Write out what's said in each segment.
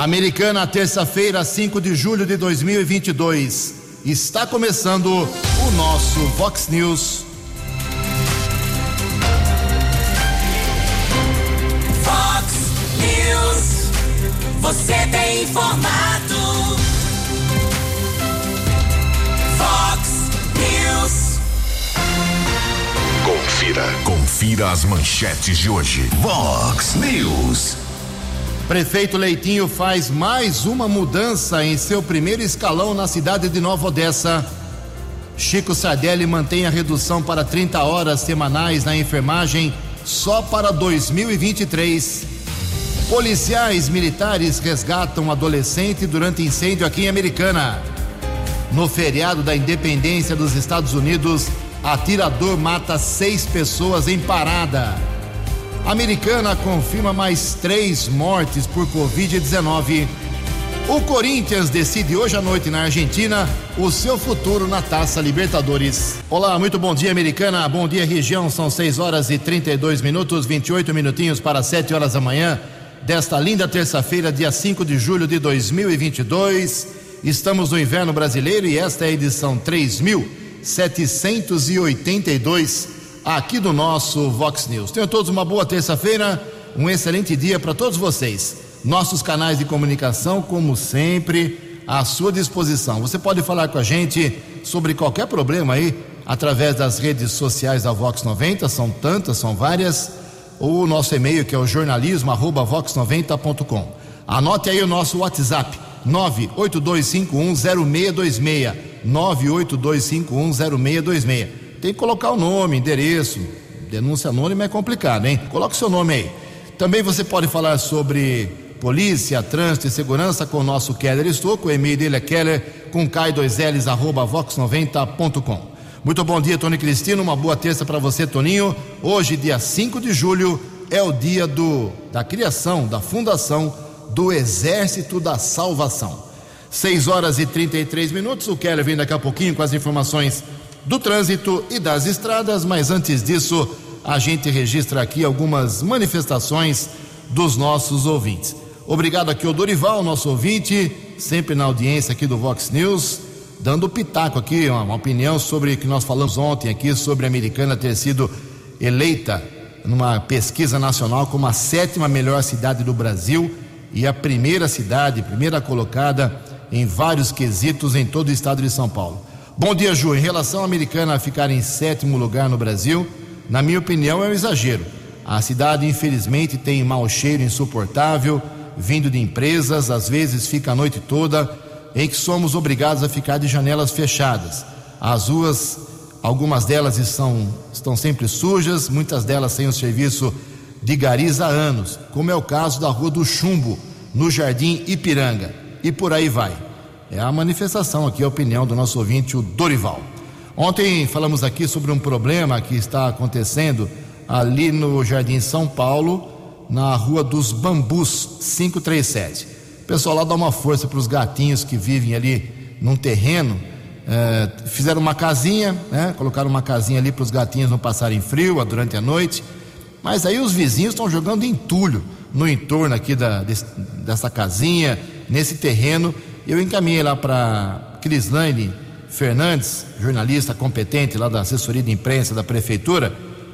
Americana, terça-feira, 5 de julho de 2022. Está começando o nosso Vox News. Vox News. Você tem informado. Vox News. Confira. Confira as manchetes de hoje. Vox News. Prefeito Leitinho faz mais uma mudança em seu primeiro escalão na cidade de Nova Odessa. Chico Sardelli mantém a redução para 30 horas semanais na enfermagem só para 2023. Policiais militares resgatam adolescente durante incêndio aqui em Americana. No feriado da independência dos Estados Unidos, atirador mata seis pessoas em parada. Americana confirma mais três mortes por Covid-19. O Corinthians decide hoje à noite na Argentina o seu futuro na Taça Libertadores. Olá, muito bom dia, Americana. Bom dia, região. São 6 horas e 32 minutos, 28 minutinhos para 7 horas da manhã desta linda terça-feira, dia 5 de julho de 2022. Estamos no inverno brasileiro e esta é a edição 3782 aqui do nosso Vox News. Tenham todos uma boa terça-feira, um excelente dia para todos vocês. Nossos canais de comunicação, como sempre, à sua disposição. Você pode falar com a gente sobre qualquer problema aí através das redes sociais da Vox 90, são tantas, são várias, ou o nosso e-mail que é o jornalismo@vox90.com. Anote aí o nosso WhatsApp 982510626 982510626 tem que colocar o nome, endereço. Denúncia anônima é complicado, hein? Coloque seu nome aí. Também você pode falar sobre polícia, trânsito e segurança com o nosso Keller Estouco. O e-mail dele é keller com K2Ls arroba vox90.com. Muito bom dia, Tony Cristino. Uma boa terça para você, Toninho. Hoje, dia 5 de julho, é o dia do, da criação, da fundação do Exército da Salvação. 6 horas e 33 minutos. O Keller vem daqui a pouquinho com as informações do trânsito e das estradas, mas antes disso, a gente registra aqui algumas manifestações dos nossos ouvintes. Obrigado aqui ao Dorival, nosso ouvinte, sempre na audiência aqui do Vox News, dando pitaco aqui, uma, uma opinião sobre o que nós falamos ontem aqui sobre a Americana ter sido eleita numa pesquisa nacional como a sétima melhor cidade do Brasil e a primeira cidade, primeira colocada em vários quesitos em todo o estado de São Paulo. Bom dia, Ju. Em relação à americana ficar em sétimo lugar no Brasil, na minha opinião é um exagero. A cidade, infelizmente, tem mau cheiro insuportável, vindo de empresas, às vezes fica a noite toda, em que somos obrigados a ficar de janelas fechadas. As ruas, algumas delas estão, estão sempre sujas, muitas delas sem o serviço de garis há anos, como é o caso da Rua do Chumbo, no Jardim Ipiranga. E por aí vai. É a manifestação aqui, a opinião do nosso ouvinte, o Dorival. Ontem falamos aqui sobre um problema que está acontecendo ali no Jardim São Paulo, na Rua dos Bambus 537. O pessoal lá dá uma força para os gatinhos que vivem ali num terreno. É, fizeram uma casinha, né? colocaram uma casinha ali para os gatinhos não passarem frio durante a noite. Mas aí os vizinhos estão jogando entulho no entorno aqui da, desse, dessa casinha, nesse terreno eu encaminhei lá para Crislaine Fernandes, jornalista competente lá da assessoria de imprensa da prefeitura,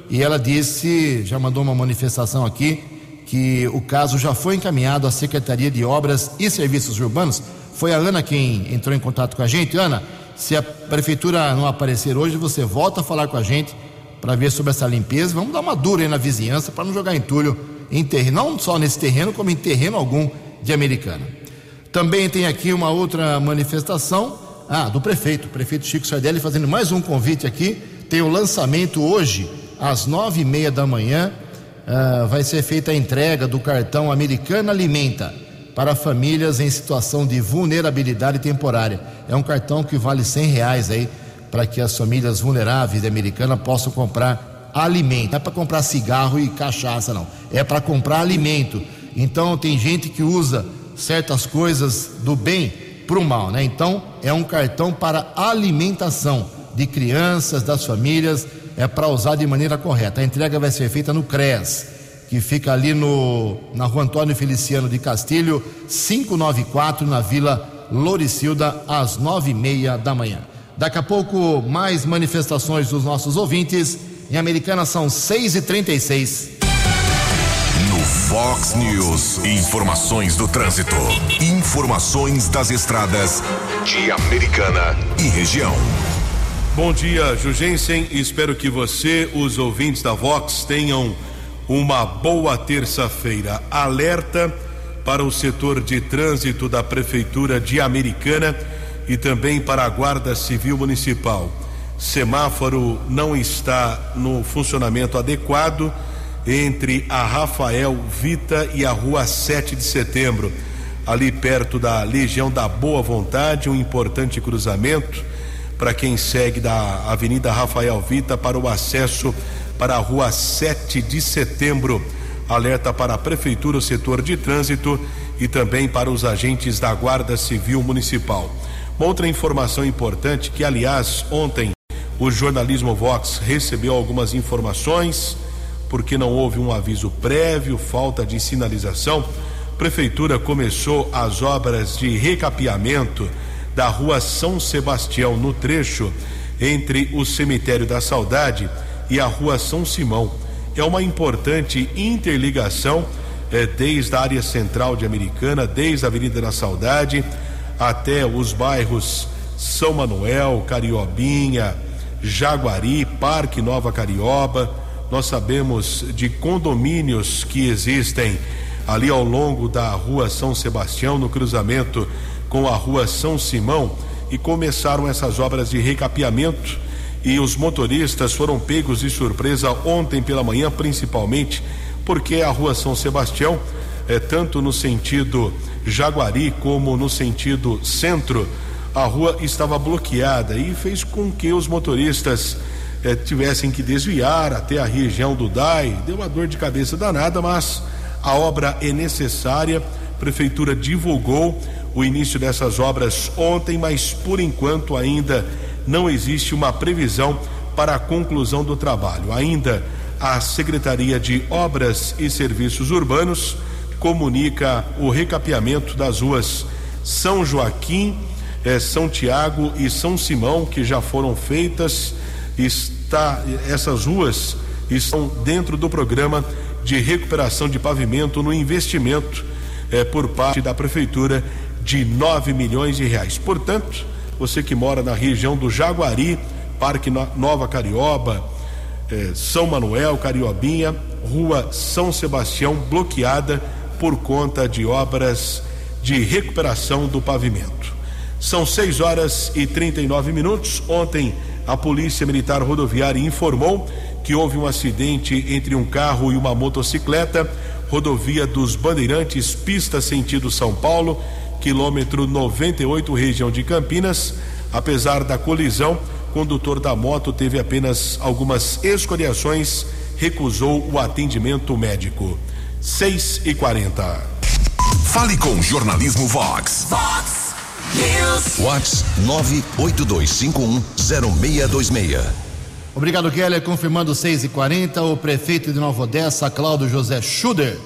e ela disse, já mandou uma manifestação aqui, que o caso já foi encaminhado à Secretaria de Obras e Serviços Urbanos. Foi a Ana quem entrou em contato com a gente. Ana, se a prefeitura não aparecer hoje, você volta a falar com a gente para ver sobre essa limpeza. Vamos dar uma dura aí na vizinhança para não jogar entulho em terreno, não só nesse terreno, como em terreno algum de Americana. Também tem aqui uma outra manifestação, ah, do prefeito, prefeito Chico Sardelli fazendo mais um convite aqui. Tem o lançamento hoje, às nove e meia da manhã, uh, vai ser feita a entrega do cartão Americana Alimenta para famílias em situação de vulnerabilidade temporária. É um cartão que vale cem reais aí para que as famílias vulneráveis de Americana possam comprar alimento. Não é para comprar cigarro e cachaça, não. É para comprar alimento. Então tem gente que usa certas coisas do bem para o mal, né? Então é um cartão para alimentação de crianças, das famílias, é para usar de maneira correta. A entrega vai ser feita no CRES, que fica ali no, na rua Antônio Feliciano de Castilho, 594, na Vila Loricilda, às nove e meia da manhã. Daqui a pouco, mais manifestações dos nossos ouvintes. Em Americana são 6 e 36 No Fox News, informações do trânsito. Informações das estradas de Americana e região. Bom dia, Jugensen. Espero que você, os ouvintes da Vox, tenham uma boa terça-feira. Alerta para o setor de trânsito da Prefeitura de Americana e também para a Guarda Civil Municipal. Semáforo não está no funcionamento adequado entre a Rafael Vita e a Rua 7 de Setembro, ali perto da Legião da Boa Vontade, um importante cruzamento para quem segue da Avenida Rafael Vita para o acesso para a Rua 7 de Setembro. Alerta para a Prefeitura, o setor de trânsito e também para os agentes da Guarda Civil Municipal. Uma outra informação importante que, aliás, ontem o jornalismo Vox recebeu algumas informações, porque não houve um aviso prévio, falta de sinalização. Prefeitura começou as obras de recapeamento da rua São Sebastião, no trecho entre o Cemitério da Saudade e a rua São Simão. É uma importante interligação eh, desde a área central de Americana, desde a Avenida da Saudade até os bairros São Manuel, Cariobinha, Jaguari, Parque Nova Carioba. Nós sabemos de condomínios que existem ali ao longo da Rua São Sebastião, no cruzamento com a Rua São Simão, e começaram essas obras de recapeamento. E os motoristas foram pegos de surpresa ontem pela manhã, principalmente porque a Rua São Sebastião, é tanto no sentido Jaguari como no sentido centro, a rua estava bloqueada e fez com que os motoristas eh, tivessem que desviar até a região do DAI. Deu uma dor de cabeça danada, mas a obra é necessária. A prefeitura divulgou o início dessas obras ontem, mas por enquanto ainda não existe uma previsão para a conclusão do trabalho. Ainda a Secretaria de Obras e Serviços Urbanos comunica o recapeamento das ruas São Joaquim, eh, São Tiago e São Simão, que já foram feitas. Está, essas ruas estão dentro do programa de recuperação de pavimento no investimento eh, por parte da Prefeitura de 9 milhões de reais. Portanto, você que mora na região do Jaguari, Parque Nova Carioba, eh, São Manuel, Cariobinha, Rua São Sebastião bloqueada por conta de obras de recuperação do pavimento. São 6 horas e 39 minutos. Ontem, a Polícia Militar Rodoviária informou que houve um acidente entre um carro e uma motocicleta, rodovia dos Bandeirantes, pista sentido São Paulo, quilômetro 98, região de Campinas. Apesar da colisão, o condutor da moto teve apenas algumas escoriações, recusou o atendimento médico. 6 e 40 Fale com Jornalismo Vox. Vox News. Vox 982510626. Obrigado, Keller. Confirmando 6 e 40 o prefeito de Nova Odessa, Cláudio José Schuder,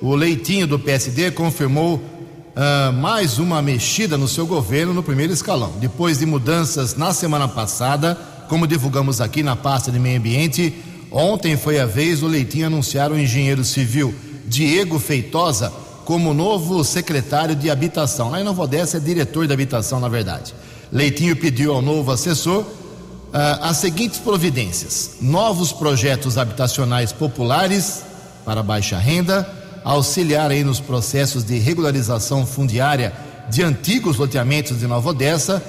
o leitinho do PSD, confirmou uh, mais uma mexida no seu governo no primeiro escalão. Depois de mudanças na semana passada, como divulgamos aqui na pasta de meio ambiente, ontem foi a vez do leitinho anunciar o engenheiro civil Diego Feitosa como novo secretário de habitação. Lá em Nova Odessa é diretor de habitação, na verdade. Leitinho pediu ao novo assessor uh, as seguintes providências: novos projetos habitacionais populares para baixa renda, auxiliar aí nos processos de regularização fundiária de antigos loteamentos de Nova Odessa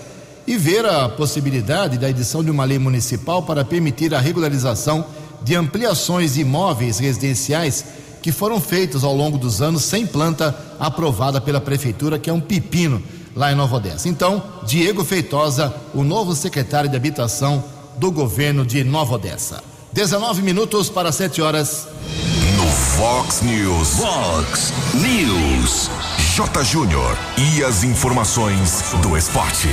e ver a possibilidade da edição de uma lei municipal para permitir a regularização de ampliações de imóveis residenciais que foram feitos ao longo dos anos sem planta aprovada pela prefeitura, que é um pepino lá em Nova Odessa. Então, Diego Feitosa, o novo secretário de Habitação do governo de Nova Odessa. 19 minutos para 7 horas. No Fox News. Fox News. J. Júnior. E as informações do esporte.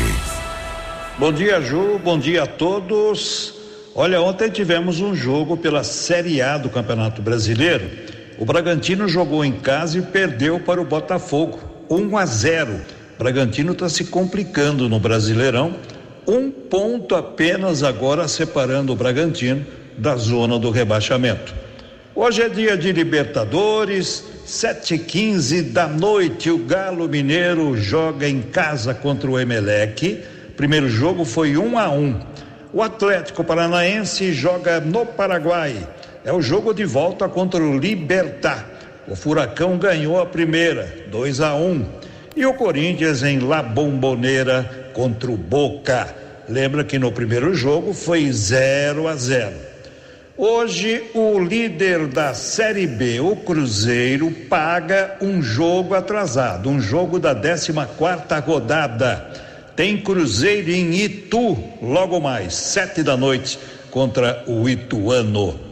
Bom dia, Ju. Bom dia a todos. Olha, ontem tivemos um jogo pela Série A do Campeonato Brasileiro O Bragantino jogou em casa e perdeu para o Botafogo, 1 a 0. Bragantino está se complicando no Brasileirão, um ponto apenas agora separando o Bragantino da zona do rebaixamento. Hoje é dia de Libertadores, 7h15 da noite. O Galo Mineiro joga em casa contra o Emelec. Primeiro jogo foi 1 a 1. O Atlético Paranaense joga no Paraguai. É o jogo de volta contra o Libertar. O Furacão ganhou a primeira, 2 a 1. E o Corinthians em La Bombonera contra o Boca. Lembra que no primeiro jogo foi 0 a 0. Hoje, o líder da Série B, o Cruzeiro, paga um jogo atrasado, um jogo da 14 quarta rodada. Tem Cruzeiro em Itu, logo mais, sete da noite, contra o Ituano.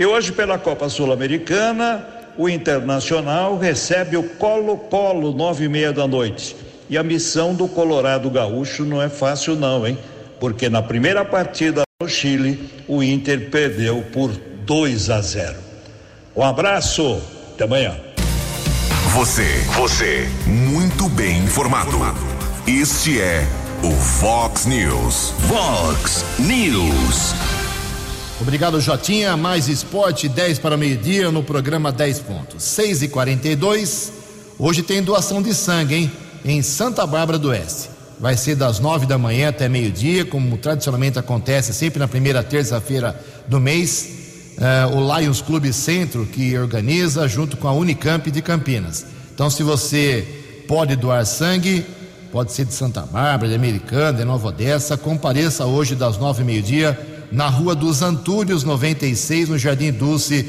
E hoje, pela Copa Sul-Americana, o Internacional recebe o Colo-Colo, nove e meia da noite. E a missão do Colorado Gaúcho não é fácil, não, hein? Porque na primeira partida no Chile, o Inter perdeu por 2 a 0. Um abraço, até amanhã. Você, você, muito bem informado. Este é o Fox News. Fox News. Obrigado, Jotinha. Mais esporte, 10 para meio-dia no programa 10 pontos. 6 e 42 Hoje tem doação de sangue, hein? Em Santa Bárbara do Oeste vai ser das nove da manhã até meio-dia, como tradicionalmente acontece sempre na primeira terça-feira do mês. Uh, o Lions Clube Centro que organiza junto com a Unicamp de Campinas. Então, se você pode doar sangue, pode ser de Santa Bárbara, de Americana, de Nova Odessa, compareça hoje das nove e meio-dia na Rua dos Antúrios 96, no Jardim Dulce,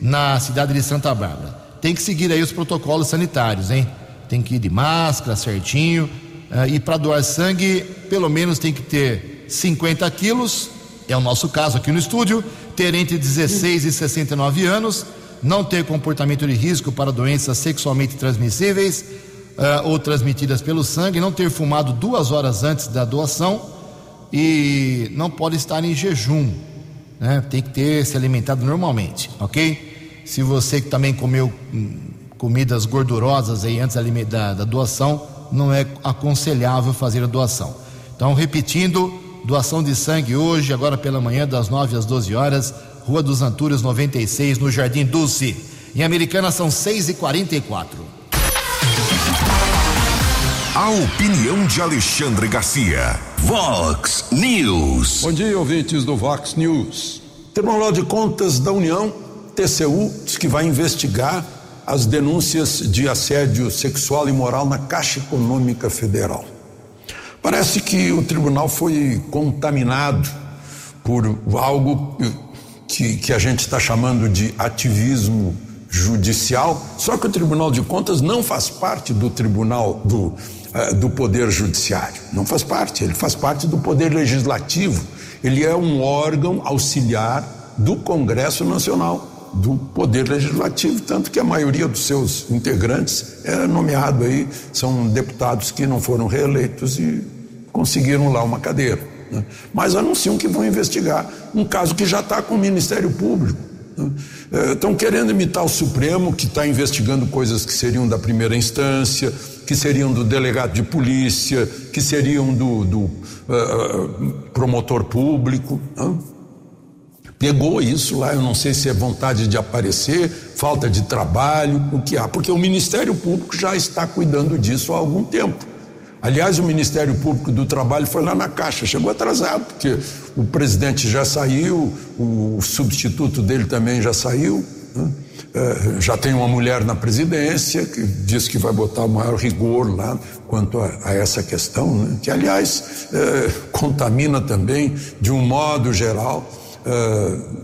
na cidade de Santa Bárbara. Tem que seguir aí os protocolos sanitários, hein? Tem que ir de máscara certinho. Uh, e para doar sangue, pelo menos tem que ter 50 quilos, é o nosso caso aqui no estúdio, ter entre 16 e 69 anos, não ter comportamento de risco para doenças sexualmente transmissíveis uh, ou transmitidas pelo sangue, não ter fumado duas horas antes da doação e não pode estar em jejum, né? tem que ter se alimentado normalmente, ok? Se você também comeu hum, comidas gordurosas aí antes da, da doação, não é aconselhável fazer a doação. Então, repetindo, doação de sangue hoje, agora pela manhã, das 9 às 12 horas, Rua dos Antúrios 96, no Jardim Dulce. Em Americana são 6 e 44 A opinião de Alexandre Garcia. Vox News. Bom dia, ouvintes do Vox News. Tribunal de Contas da União, TCU, diz que vai investigar as denúncias de assédio sexual e moral na Caixa Econômica Federal. Parece que o tribunal foi contaminado por algo que, que a gente está chamando de ativismo judicial, só que o Tribunal de Contas não faz parte do Tribunal do, uh, do Poder Judiciário, não faz parte, ele faz parte do Poder Legislativo, ele é um órgão auxiliar do Congresso Nacional do Poder Legislativo, tanto que a maioria dos seus integrantes é nomeado aí, são deputados que não foram reeleitos e conseguiram lá uma cadeira. Né? Mas anunciam que vão investigar um caso que já está com o Ministério Público. Né? Estão querendo imitar o Supremo, que está investigando coisas que seriam da primeira instância, que seriam do delegado de polícia, que seriam do, do uh, promotor público. Né? pegou isso lá, eu não sei se é vontade de aparecer, falta de trabalho, o que há, porque o Ministério Público já está cuidando disso há algum tempo. Aliás, o Ministério Público do Trabalho foi lá na Caixa, chegou atrasado, porque o presidente já saiu, o substituto dele também já saiu, né? é, já tem uma mulher na presidência que diz que vai botar maior rigor lá quanto a, a essa questão, né? que, aliás, é, contamina também, de um modo geral, uh,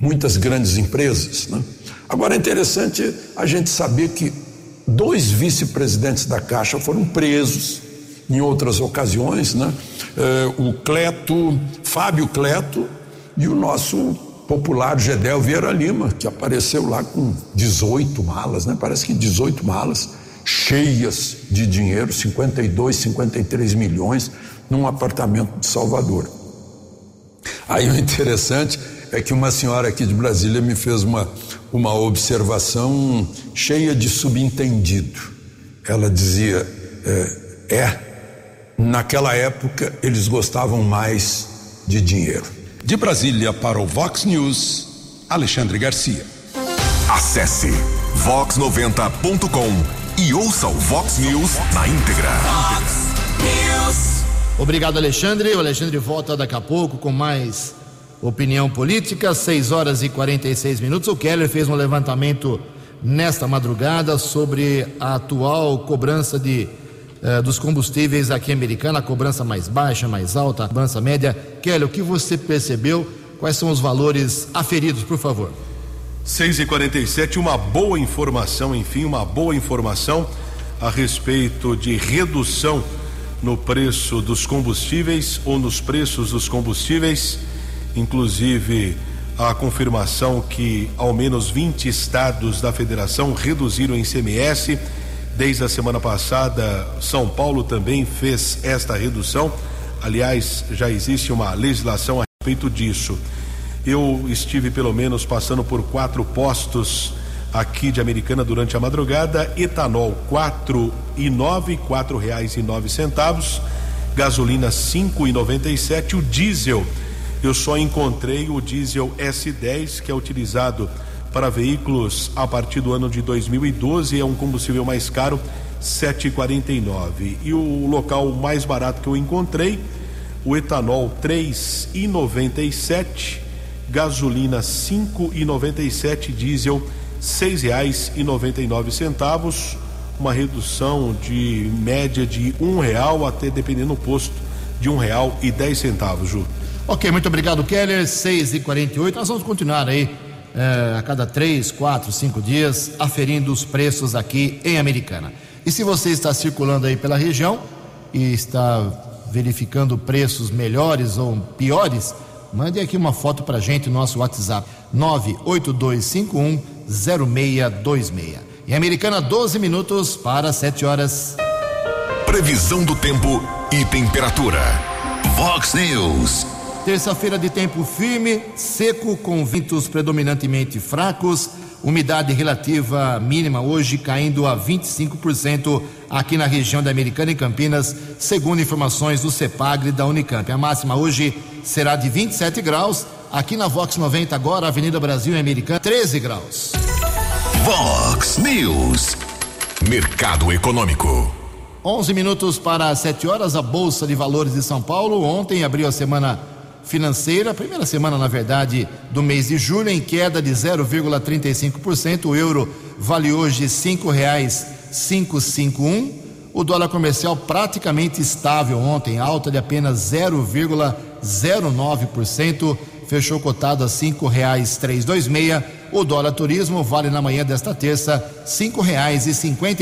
muitas grandes empresas. Né? Agora é interessante a gente saber que dois vice-presidentes da Caixa foram presos em outras ocasiões, né? Uh, o Cleto, Fábio Cleto e o nosso popular Gedel Vieira Lima, que apareceu lá com 18 malas, né? Parece que 18 malas cheias de dinheiro, 52, 53 milhões, num apartamento de Salvador. Aí o interessante é que uma senhora aqui de Brasília me fez uma, uma observação cheia de subentendido. Ela dizia: é, é, naquela época eles gostavam mais de dinheiro. De Brasília para o Vox News, Alexandre Garcia. Acesse vox90.com e ouça o Vox News na íntegra. Obrigado, Alexandre. O Alexandre volta daqui a pouco com mais opinião política. 6 horas e 46 minutos. O Keller fez um levantamento nesta madrugada sobre a atual cobrança de eh, dos combustíveis aqui Americana, a cobrança mais baixa, mais alta, a cobrança média. Keller, o que você percebeu? Quais são os valores aferidos, por favor? 6 e 47 uma boa informação, enfim, uma boa informação a respeito de redução no preço dos combustíveis ou nos preços dos combustíveis, inclusive a confirmação que ao menos 20 estados da federação reduziram o ICMS. Desde a semana passada, São Paulo também fez esta redução. Aliás, já existe uma legislação a respeito disso. Eu estive pelo menos passando por quatro postos aqui de Americana durante a madrugada. Etanol quatro e nove, quatro reais e nove centavos. Gasolina cinco e noventa e sete. O diesel eu só encontrei o diesel S10 que é utilizado para veículos a partir do ano de 2012 é um combustível mais caro 7,49 e o local mais barato que eu encontrei o etanol 3,97 gasolina cinco e noventa e sete, diesel seis reais e noventa e nove centavos, uma redução de média de um real até dependendo do posto de um real e dez centavos. Ok, muito obrigado, Keller. 6 e 48 Nós vamos continuar aí eh, a cada três, quatro, cinco dias aferindo os preços aqui em Americana. E se você está circulando aí pela região e está verificando preços melhores ou piores, Mande aqui uma foto para gente no nosso WhatsApp, 982510626. Em Americana, 12 minutos para 7 horas. Previsão do tempo e temperatura. Vox News. Terça-feira de tempo firme, seco, com ventos predominantemente fracos, umidade relativa mínima hoje caindo a 25% aqui na região da Americana e Campinas, segundo informações do CEPAGRE da Unicamp. A máxima hoje será de 27 graus. Aqui na Vox 90 agora, Avenida Brasil em Americana, 13 graus. Vox News. Mercado Econômico. 11 minutos para 7 horas, a Bolsa de Valores de São Paulo ontem abriu a semana financeira, primeira semana, na verdade, do mês de julho, em queda de 0,35%. O euro vale hoje R$ 5,551. O dólar comercial praticamente estável ontem, alta de apenas 0,09%, fechou cotado a dois meia. O dólar turismo vale na manhã desta terça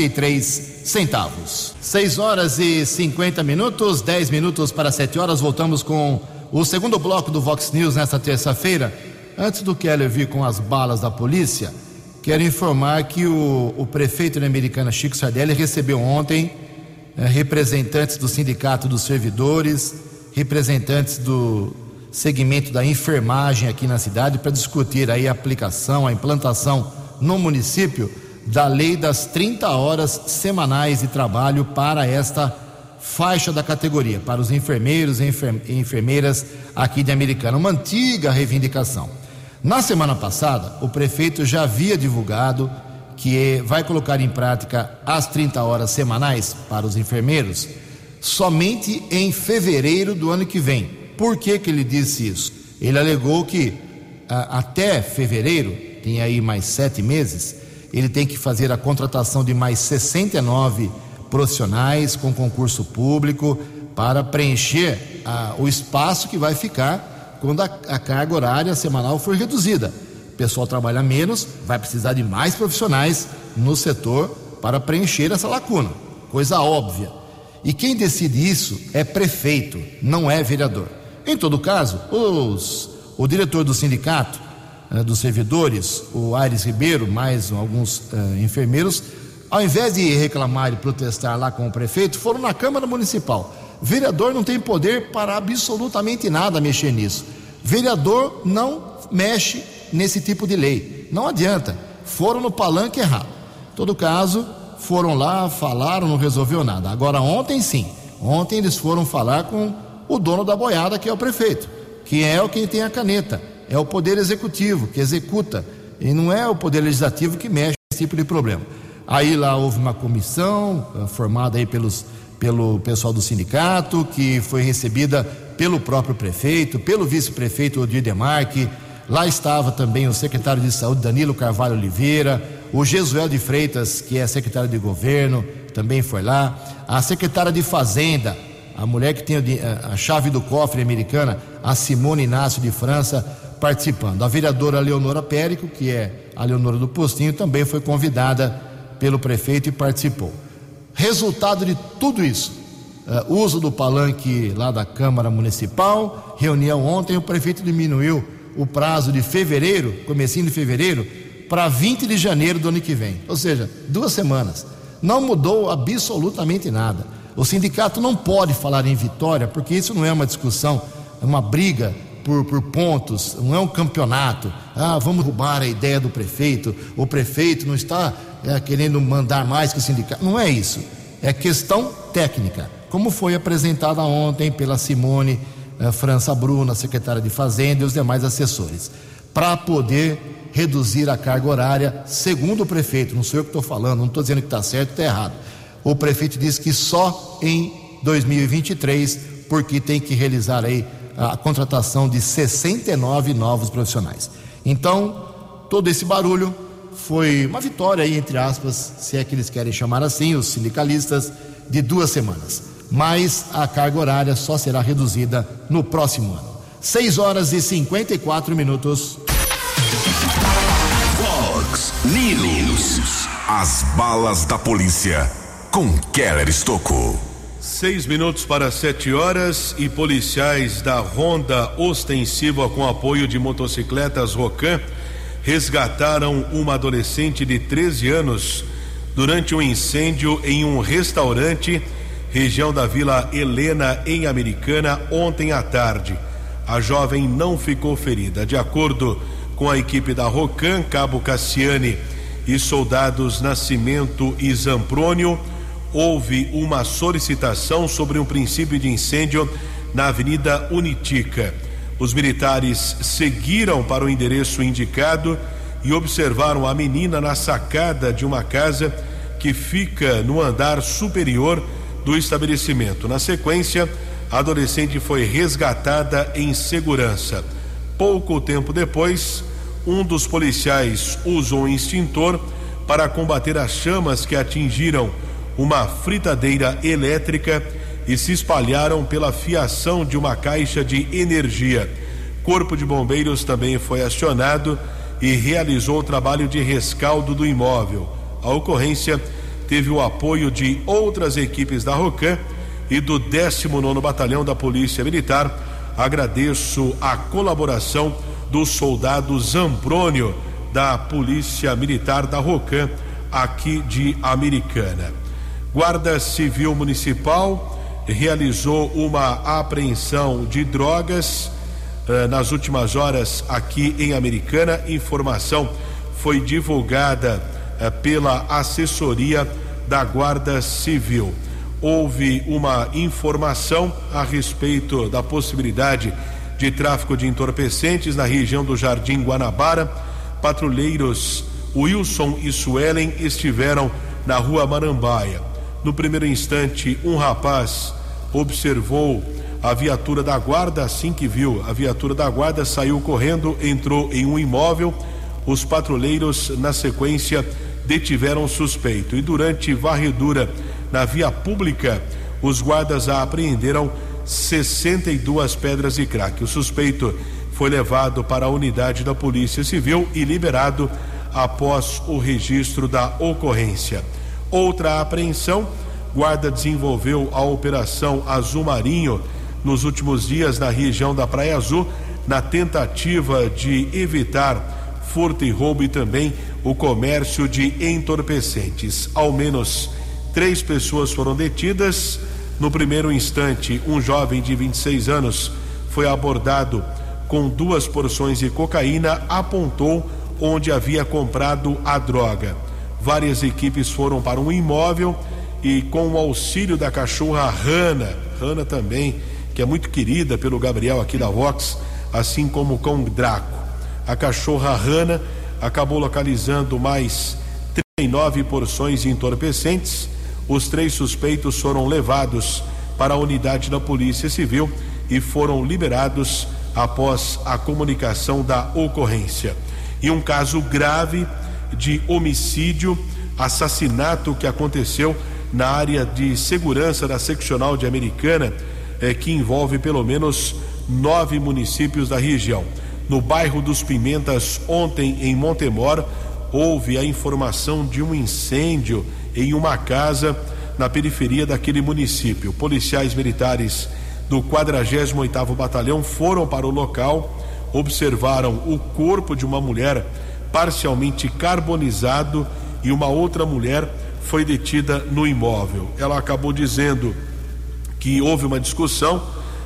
três centavos. Seis horas e cinquenta minutos, dez minutos para sete horas. Voltamos com o segundo bloco do Vox News nesta terça-feira. Antes do Keller vir com as balas da polícia, quero informar que o, o prefeito da Americana Chico Sardelli recebeu ontem eh, representantes do Sindicato dos Servidores, representantes do segmento da enfermagem aqui na cidade para discutir aí a aplicação, a implantação no município da lei das 30 horas semanais de trabalho para esta faixa da categoria, para os enfermeiros e enfermeiras aqui de Americana, uma antiga reivindicação. Na semana passada, o prefeito já havia divulgado que vai colocar em prática as 30 horas semanais para os enfermeiros somente em fevereiro do ano que vem. Por que, que ele disse isso? Ele alegou que a, até fevereiro, tem aí mais sete meses, ele tem que fazer a contratação de mais 69 profissionais com concurso público para preencher a, o espaço que vai ficar quando a, a carga horária semanal for reduzida o pessoal trabalha menos, vai precisar de mais profissionais no setor para preencher essa lacuna. Coisa óbvia. E quem decide isso é prefeito, não é vereador. Em todo caso, os, o diretor do sindicato eh, dos servidores, o Aires Ribeiro, mais alguns eh, enfermeiros, ao invés de reclamar e protestar lá com o prefeito, foram na Câmara Municipal. Vereador não tem poder para absolutamente nada mexer nisso. Vereador não mexe nesse tipo de lei. Não adianta. Foram no palanque errado. Todo caso, foram lá, falaram, não resolveu nada. Agora, ontem sim. Ontem eles foram falar com o dono da boiada, que é o prefeito, que é o quem tem a caneta. É o poder executivo que executa. E não é o poder legislativo que mexe nesse tipo de problema. Aí lá houve uma comissão uh, formada aí pelos, pelo pessoal do sindicato, que foi recebida pelo próprio prefeito, pelo vice-prefeito Odir Demarque. Lá estava também o secretário de saúde Danilo Carvalho Oliveira, o Jesuel de Freitas, que é secretário de governo, também foi lá, a secretária de Fazenda, a mulher que tem a chave do cofre americana, a Simone Inácio de França, participando. A vereadora Leonora Périco, que é a Leonora do Postinho, também foi convidada pelo prefeito e participou. Resultado de tudo isso, uh, uso do palanque lá da Câmara Municipal, reunião ontem, o prefeito diminuiu o prazo de fevereiro, comecinho de fevereiro, para 20 de janeiro do ano que vem. Ou seja, duas semanas. Não mudou absolutamente nada. O sindicato não pode falar em vitória, porque isso não é uma discussão, é uma briga por, por, pontos, não é um campeonato. Ah, vamos roubar a ideia do prefeito, o prefeito não está é, querendo mandar mais que o sindicato. Não é isso. É questão técnica, como foi apresentada ontem pela Simone eh, França Bruna, secretária de Fazenda e os demais assessores, para poder reduzir a carga horária, segundo o prefeito, não sou eu que estou falando, não estou dizendo que está certo ou está errado. O prefeito disse que só em 2023, porque tem que realizar aí a contratação de 69 novos profissionais. Então, todo esse barulho foi uma vitória aí, entre aspas, se é que eles querem chamar assim, os sindicalistas, de duas semanas mas a carga horária só será reduzida no próximo ano. 6 horas e 54 minutos. Fox News. As balas da polícia com Keller Estocou. Seis minutos para sete horas e policiais da Ronda Ostensiva com apoio de motocicletas Rocan resgataram uma adolescente de 13 anos durante um incêndio em um restaurante região da Vila Helena, em Americana, ontem à tarde. A jovem não ficou ferida. De acordo com a equipe da Rocan, Cabo Cassiane e soldados Nascimento e Zamprônio, houve uma solicitação sobre um princípio de incêndio na Avenida Unitica. Os militares seguiram para o endereço indicado e observaram a menina na sacada de uma casa que fica no andar superior do estabelecimento. Na sequência, a adolescente foi resgatada em segurança. Pouco tempo depois, um dos policiais usou um extintor para combater as chamas que atingiram uma fritadeira elétrica e se espalharam pela fiação de uma caixa de energia. Corpo de Bombeiros também foi acionado e realizou o trabalho de rescaldo do imóvel. A ocorrência teve o apoio de outras equipes da Rocan e do 19 Batalhão da Polícia Militar. Agradeço a colaboração do soldado Zamprônio da Polícia Militar da Rocan aqui de Americana. Guarda Civil Municipal realizou uma apreensão de drogas eh, nas últimas horas aqui em Americana. Informação foi divulgada eh, pela assessoria da Guarda Civil. Houve uma informação a respeito da possibilidade de tráfico de entorpecentes na região do Jardim Guanabara. Patrulheiros Wilson e Suelen estiveram na rua Marambaia. No primeiro instante, um rapaz observou a viatura da guarda. Assim que viu a viatura da guarda, saiu correndo, entrou em um imóvel. Os patrulheiros, na sequência, detiveram o suspeito e durante varredura na via pública, os guardas apreenderam 62 pedras de crack. O suspeito foi levado para a unidade da Polícia Civil e liberado após o registro da ocorrência. Outra apreensão, guarda desenvolveu a operação Azul Marinho nos últimos dias na região da Praia Azul, na tentativa de evitar furto e roubo e também o comércio de entorpecentes. Ao menos três pessoas foram detidas. No primeiro instante, um jovem de 26 anos foi abordado com duas porções de cocaína, apontou onde havia comprado a droga. Várias equipes foram para um imóvel e com o auxílio da cachorra Rana, Rana também, que é muito querida pelo Gabriel aqui da Vox, assim como com Draco. A cachorra Rana acabou localizando mais 39 porções entorpecentes. Os três suspeitos foram levados para a unidade da Polícia Civil e foram liberados após a comunicação da ocorrência. E um caso grave de homicídio, assassinato que aconteceu na área de segurança da seccional de Americana, eh, que envolve pelo menos nove municípios da região. No bairro dos Pimentas, ontem em Montemor, houve a informação de um incêndio em uma casa na periferia daquele município. Policiais militares do 48º Batalhão foram para o local, observaram o corpo de uma mulher parcialmente carbonizado e uma outra mulher foi detida no imóvel. Ela acabou dizendo que houve uma discussão,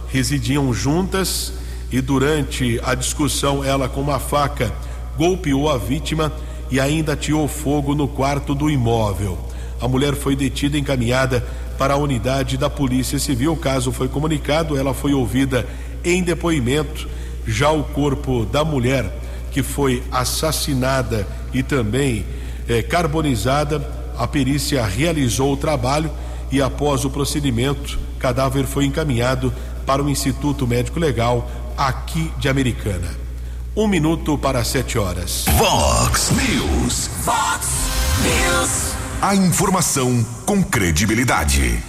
residiam juntas e durante a discussão ela com uma faca golpeou a vítima e ainda ateou fogo no quarto do imóvel. A mulher foi detida e encaminhada para a unidade da Polícia Civil. O caso foi comunicado, ela foi ouvida em depoimento. Já o corpo da mulher que foi assassinada e também eh, carbonizada, a perícia realizou o trabalho e após o procedimento, o cadáver foi encaminhado para o Instituto Médico Legal aqui de Americana. Um minuto para sete horas. Vox News. Vox News. A informação com credibilidade.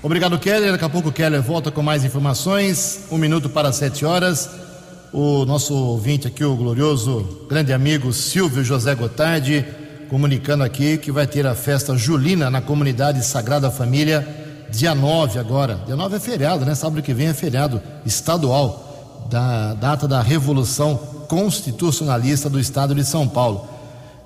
Obrigado, Keller. Daqui a pouco o Keller volta com mais informações. Um minuto para sete horas. O nosso ouvinte aqui, o glorioso grande amigo Silvio José Gotardi, comunicando aqui que vai ter a festa julina na comunidade Sagrada Família, dia 9 agora. Dia 9 é feriado, né? Sábado que vem é feriado estadual, da data da Revolução Constitucionalista do Estado de São Paulo.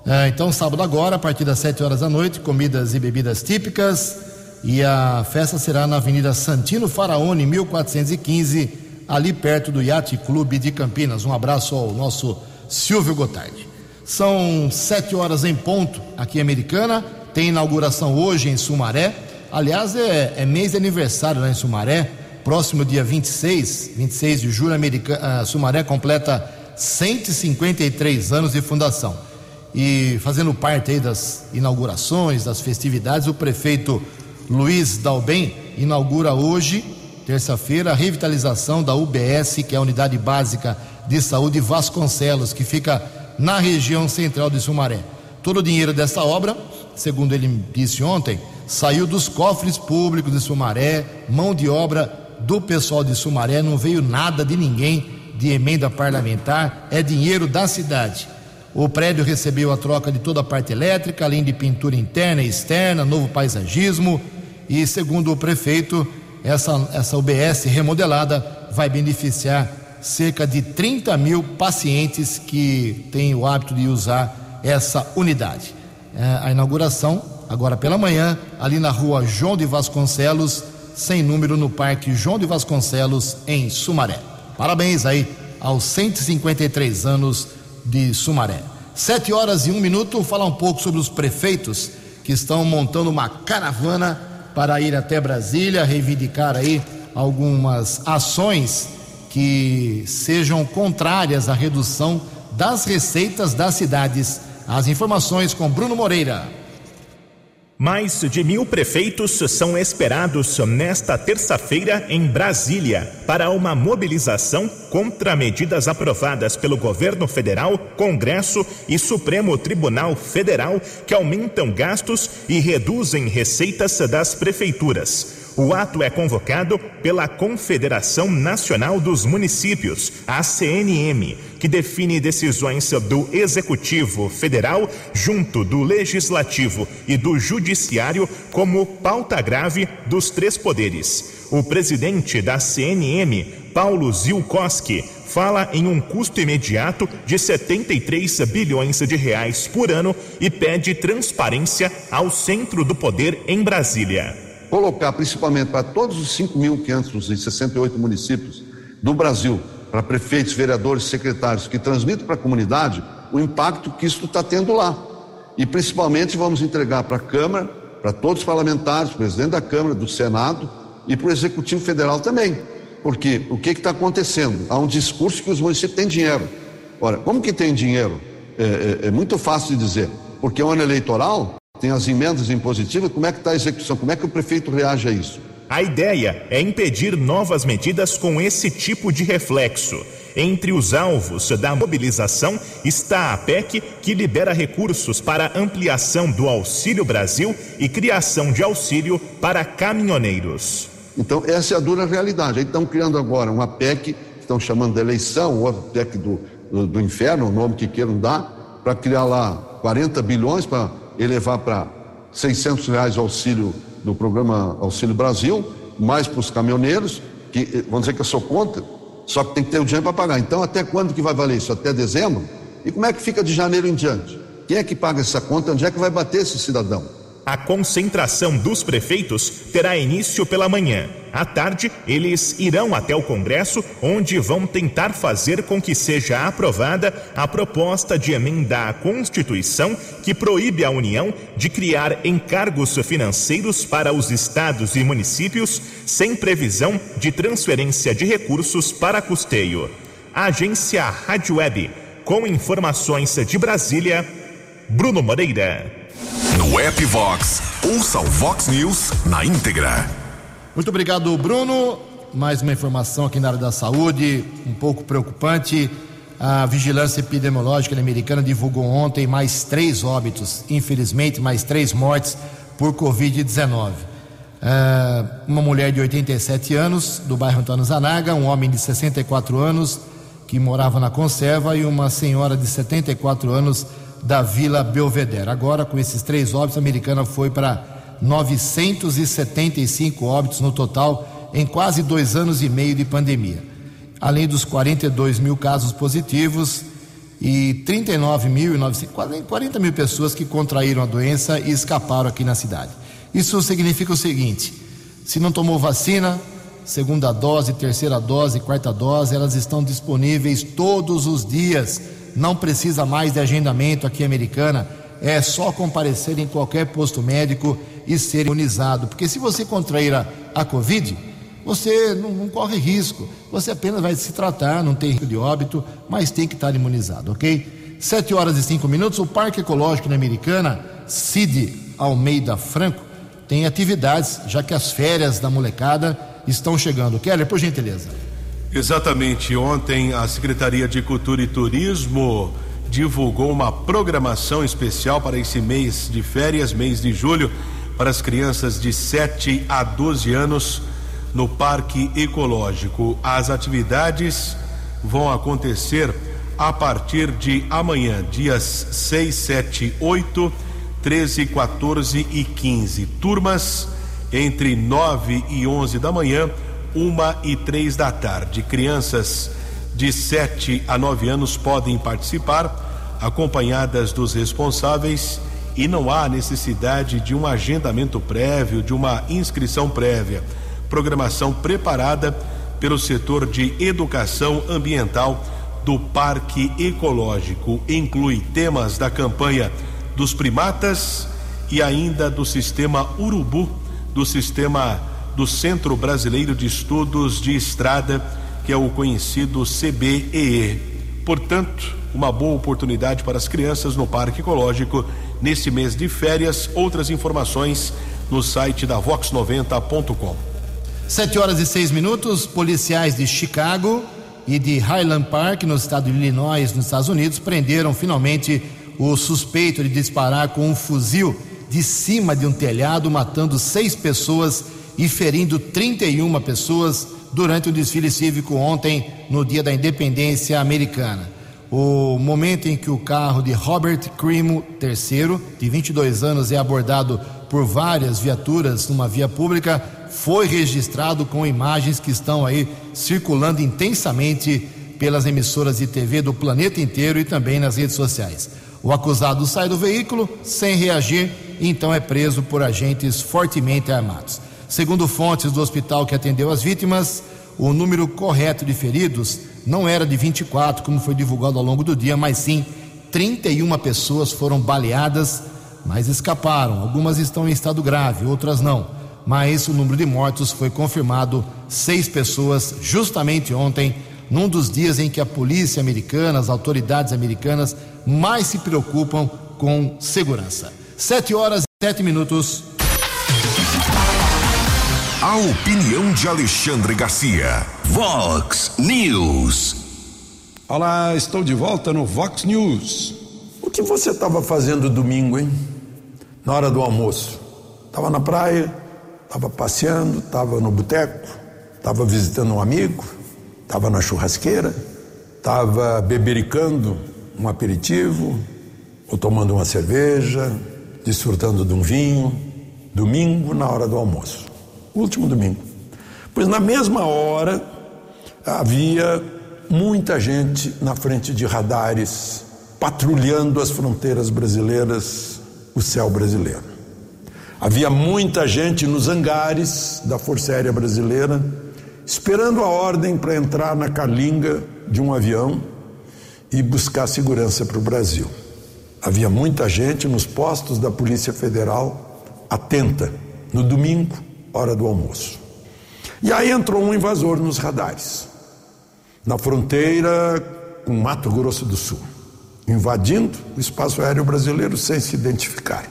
É, então, sábado agora, a partir das 7 horas da noite, comidas e bebidas típicas. E a festa será na Avenida Santino Faraone, 1415, ali perto do Yacht Clube de Campinas. Um abraço ao nosso Silvio Gotardi. São sete horas em ponto aqui em Americana. Tem inauguração hoje em Sumaré. Aliás, é, é mês de aniversário lá em Sumaré. Próximo dia 26, 26 de julho, Americana, Sumaré completa 153 anos de fundação. E fazendo parte aí das inaugurações, das festividades, o prefeito Luiz Dalben inaugura hoje terça-feira, a revitalização da UBS, que é a Unidade Básica de Saúde Vasconcelos, que fica na região central de Sumaré. Todo o dinheiro dessa obra, segundo ele disse ontem, saiu dos cofres públicos de Sumaré, mão de obra do pessoal de Sumaré, não veio nada de ninguém de emenda parlamentar, é dinheiro da cidade. O prédio recebeu a troca de toda a parte elétrica, além de pintura interna e externa, novo paisagismo, e segundo o prefeito, essa, essa UBS remodelada vai beneficiar cerca de 30 mil pacientes que têm o hábito de usar essa unidade. É, a inauguração, agora pela manhã, ali na rua João de Vasconcelos, sem número no Parque João de Vasconcelos, em Sumaré. Parabéns aí aos 153 anos de Sumaré. Sete horas e um minuto, falar um pouco sobre os prefeitos que estão montando uma caravana para ir até Brasília, reivindicar aí algumas ações que sejam contrárias à redução das receitas das cidades. As informações com Bruno Moreira. Mais de mil prefeitos são esperados nesta terça-feira em Brasília para uma mobilização contra medidas aprovadas pelo governo federal, Congresso e Supremo Tribunal Federal que aumentam gastos e reduzem receitas das prefeituras. O ato é convocado pela Confederação Nacional dos Municípios, a CNM, que define decisões do Executivo Federal junto do Legislativo e do Judiciário como pauta grave dos três poderes. O presidente da CNM, Paulo Zilkowski, fala em um custo imediato de 73 bilhões de reais por ano e pede transparência ao centro do poder em Brasília colocar principalmente para todos os 5.568 municípios do Brasil, para prefeitos, vereadores, secretários que transmitem para a comunidade, o impacto que isso está tendo lá. E principalmente vamos entregar para a Câmara, para todos os parlamentares, presidente da Câmara, do Senado e para o Executivo Federal também. Porque o que está acontecendo? Há um discurso que os municípios têm dinheiro. Ora, como que tem dinheiro? É, é, é muito fácil de dizer. Porque é um ano eleitoral, tem as emendas impositivas, como é que está a execução? Como é que o prefeito reage a isso? A ideia é impedir novas medidas com esse tipo de reflexo. Entre os alvos da mobilização está a PEC, que libera recursos para ampliação do Auxílio Brasil e criação de auxílio para caminhoneiros. Então, essa é a dura realidade. Aí estão criando agora uma PEC, estão chamando de eleição, ou a PEC do, do, do inferno, o nome que queiram dar, para criar lá 40 bilhões para elevar para 600 reais o auxílio do programa Auxílio Brasil, mais para os caminhoneiros, que eh, vão dizer que eu sou contra, só que tem que ter o dinheiro para pagar. Então, até quando que vai valer isso? Até dezembro? E como é que fica de janeiro em diante? Quem é que paga essa conta? Onde é que vai bater esse cidadão? A concentração dos prefeitos terá início pela manhã. À tarde, eles irão até o Congresso, onde vão tentar fazer com que seja aprovada a proposta de emenda à Constituição que proíbe a União de criar encargos financeiros para os estados e municípios sem previsão de transferência de recursos para custeio. Agência Rádio Web, com informações de Brasília, Bruno Moreira. No app Vox, ouça o Vox News na íntegra. Muito obrigado, Bruno. Mais uma informação aqui na área da saúde, um pouco preocupante. A Vigilância Epidemiológica Americana divulgou ontem mais três óbitos, infelizmente, mais três mortes por Covid-19. É, uma mulher de 87 anos, do bairro Antônio Zanaga, um homem de 64 anos, que morava na conserva, e uma senhora de 74 anos, da Vila Belvedere. Agora, com esses três óbitos, a americana foi para 975 óbitos no total em quase dois anos e meio de pandemia. Além dos 42 mil casos positivos e 39 mil e 40 mil pessoas que contraíram a doença e escaparam aqui na cidade. Isso significa o seguinte: se não tomou vacina, segunda dose, terceira dose, quarta dose, elas estão disponíveis todos os dias não precisa mais de agendamento aqui americana, é só comparecer em qualquer posto médico e ser imunizado. Porque se você contrair a, a Covid, você não, não, corre risco, você apenas vai se tratar, não tem risco de óbito, mas tem que estar imunizado, ok? Sete horas e cinco minutos, o Parque Ecológico na Americana, Cid Almeida Franco, tem atividades, já que as férias da molecada estão chegando. Keller, por gentileza. Exatamente. Ontem a Secretaria de Cultura e Turismo divulgou uma programação especial para esse mês de férias, mês de julho, para as crianças de 7 a 12 anos no Parque Ecológico. As atividades vão acontecer a partir de amanhã, dias 6, 7, 8, 13, 14 e 15. Turmas entre 9 e 11 da manhã uma e três da tarde. Crianças de 7 a 9 anos podem participar, acompanhadas dos responsáveis, e não há necessidade de um agendamento prévio, de uma inscrição prévia. Programação preparada pelo setor de educação ambiental do Parque Ecológico. Inclui temas da campanha dos primatas e ainda do sistema urubu, do sistema do Centro Brasileiro de Estudos de Estrada, que é o conhecido CBEE. Portanto, uma boa oportunidade para as crianças no Parque Ecológico nesse mês de férias. Outras informações no site da vox90.com. Sete horas e seis minutos, policiais de Chicago e de Highland Park, no estado de Illinois, nos Estados Unidos, prenderam finalmente o suspeito de disparar com um fuzil de cima de um telhado, matando seis pessoas e ferindo 31 pessoas durante o desfile cívico ontem, no dia da independência americana. O momento em que o carro de Robert Crimo III, de 22 anos, é abordado por várias viaturas numa via pública, foi registrado com imagens que estão aí circulando intensamente pelas emissoras de TV do planeta inteiro e também nas redes sociais. O acusado sai do veículo sem reagir então é preso por agentes fortemente armados. Segundo fontes do hospital que atendeu as vítimas, o número correto de feridos não era de 24, como foi divulgado ao longo do dia, mas sim 31 pessoas foram baleadas, mas escaparam. Algumas estão em estado grave, outras não. Mas o número de mortos foi confirmado: seis pessoas, justamente ontem, num dos dias em que a polícia americana, as autoridades americanas mais se preocupam com segurança. Sete horas e sete minutos. A opinião de Alexandre Garcia. Vox News. Olá, estou de volta no Vox News. O que você estava fazendo domingo, hein? Na hora do almoço? Estava na praia, estava passeando, estava no boteco, estava visitando um amigo, estava na churrasqueira, estava bebericando um aperitivo, ou tomando uma cerveja, desfrutando de um vinho, domingo na hora do almoço, último domingo. Pois na mesma hora havia muita gente na frente de radares patrulhando as fronteiras brasileiras, o céu brasileiro. Havia muita gente nos hangares da Força Aérea Brasileira esperando a ordem para entrar na carlinga de um avião e buscar segurança para o Brasil. Havia muita gente nos postos da Polícia Federal atenta no domingo, hora do almoço. E aí entrou um invasor nos radares na fronteira com Mato Grosso do Sul, invadindo o espaço aéreo brasileiro sem se identificar.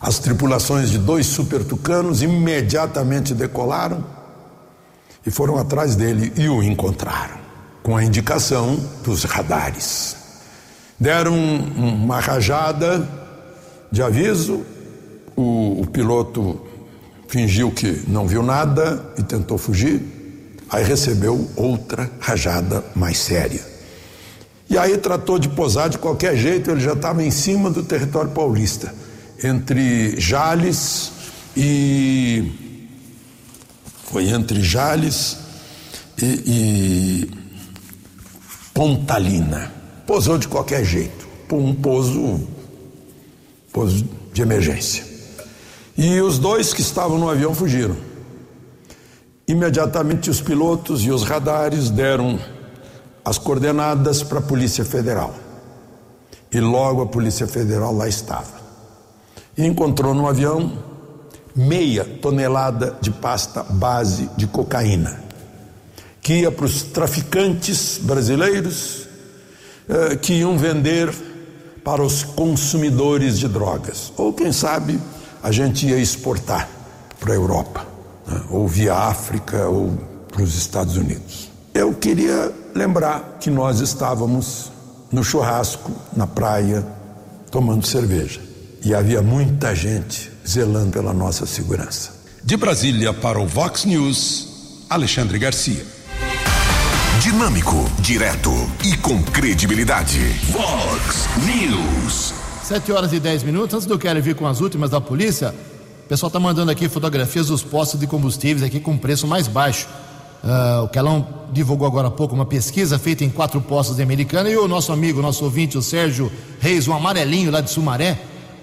As tripulações de dois super tucanos imediatamente decolaram e foram atrás dele e o encontraram, com a indicação dos radares. Deram uma rajada de aviso, o, o piloto fingiu que não viu nada e tentou fugir Aí recebeu outra rajada mais séria. E aí tratou de posar de qualquer jeito, ele já estava em cima do território paulista, entre Jales e. Foi entre Jales e, e Pontalina. Posou de qualquer jeito, um pouso, pouso de emergência. E os dois que estavam no avião fugiram. Imediatamente os pilotos e os radares deram as coordenadas para a Polícia Federal. E logo a Polícia Federal lá estava. E encontrou no avião meia tonelada de pasta base de cocaína, que ia para os traficantes brasileiros eh, que iam vender para os consumidores de drogas. Ou quem sabe a gente ia exportar para a Europa né, ou via África ou para os Estados Unidos. Eu queria lembrar que nós estávamos no churrasco, na praia, tomando cerveja. E havia muita gente zelando pela nossa segurança. De Brasília para o Vox News, Alexandre Garcia. Dinâmico, direto e com credibilidade. Vox News. 7 horas e 10 minutos. Antes do Kelly vir com as últimas da polícia, pessoal está mandando aqui fotografias dos postos de combustíveis aqui com preço mais baixo. Uh, o Kelão divulgou agora há pouco uma pesquisa feita em quatro postos de Americana e o nosso amigo, nosso ouvinte, o Sérgio Reis, um amarelinho lá de Sumaré,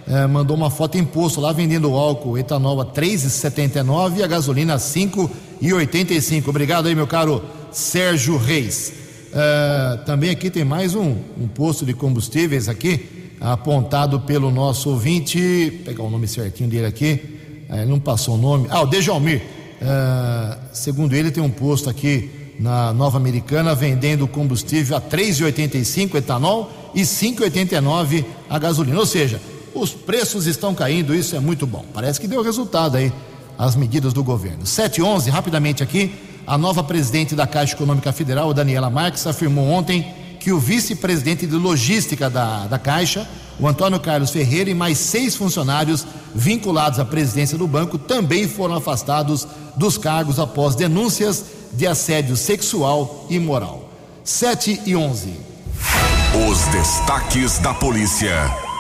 uh, mandou uma foto em posto lá vendendo o álcool etanol a R$ 3,79 e a gasolina a R$ 5,85. Obrigado aí, meu caro Sérgio Reis. Uh, também aqui tem mais um, um posto de combustíveis aqui, apontado pelo nosso ouvinte, pegar o nome certinho dele aqui, ele não passou o nome. Ah, o Dejalmir. Uh, segundo ele, tem um posto aqui na Nova Americana vendendo combustível a 3,85 etanol e 5,89 a gasolina. Ou seja, os preços estão caindo, isso é muito bom. Parece que deu resultado aí as medidas do governo. 711, rapidamente aqui, a nova presidente da Caixa Econômica Federal, Daniela Marques, afirmou ontem que o vice-presidente de logística da, da Caixa, o Antônio Carlos Ferreira e mais seis funcionários vinculados à presidência do banco também foram afastados dos cargos após denúncias de assédio sexual e moral. 7 e 11. Os destaques da polícia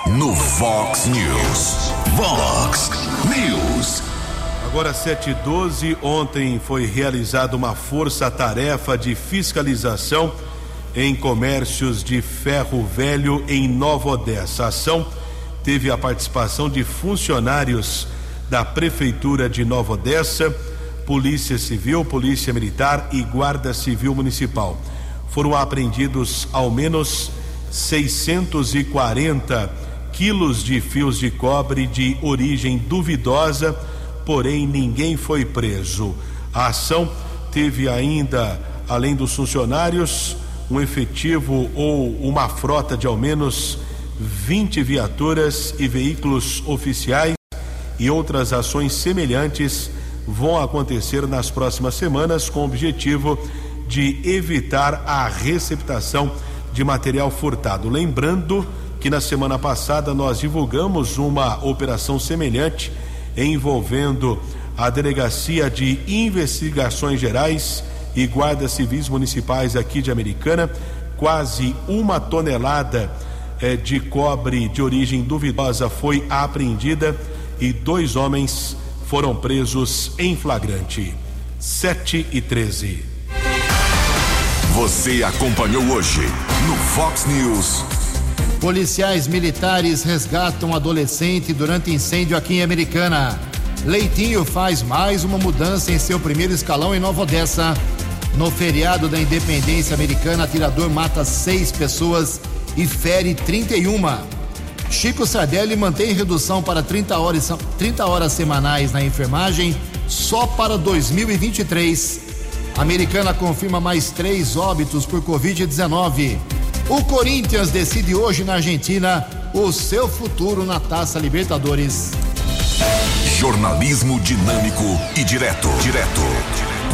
no Vox News. Vox News. Agora 7 e 12, ontem foi realizada uma força-tarefa de fiscalização em comércios de ferro velho em Nova Odessa. A ação teve a participação de funcionários da Prefeitura de Nova Odessa, Polícia Civil, Polícia Militar e Guarda Civil Municipal. Foram apreendidos ao menos 640 quilos de fios de cobre de origem duvidosa, porém ninguém foi preso. A ação teve ainda, além dos funcionários, um efetivo ou uma frota de ao menos 20 viaturas e veículos oficiais e outras ações semelhantes vão acontecer nas próximas semanas com o objetivo de evitar a receptação de material furtado. Lembrando que na semana passada nós divulgamos uma operação semelhante envolvendo a Delegacia de Investigações Gerais e Guardas Civis Municipais aqui de Americana, quase uma tonelada eh, de cobre de origem duvidosa foi apreendida e dois homens foram presos em flagrante. 7 e 13. Você acompanhou hoje no Fox News. Policiais militares resgatam adolescente durante incêndio aqui em Americana. Leitinho faz mais uma mudança em seu primeiro escalão em Nova Odessa. No feriado da independência americana, atirador mata seis pessoas e fere 31. Chico Sardelli mantém redução para 30 horas, 30 horas semanais na enfermagem só para 2023. A americana confirma mais três óbitos por Covid-19. O Corinthians decide hoje na Argentina o seu futuro na Taça Libertadores. Jornalismo dinâmico e direto. Direto.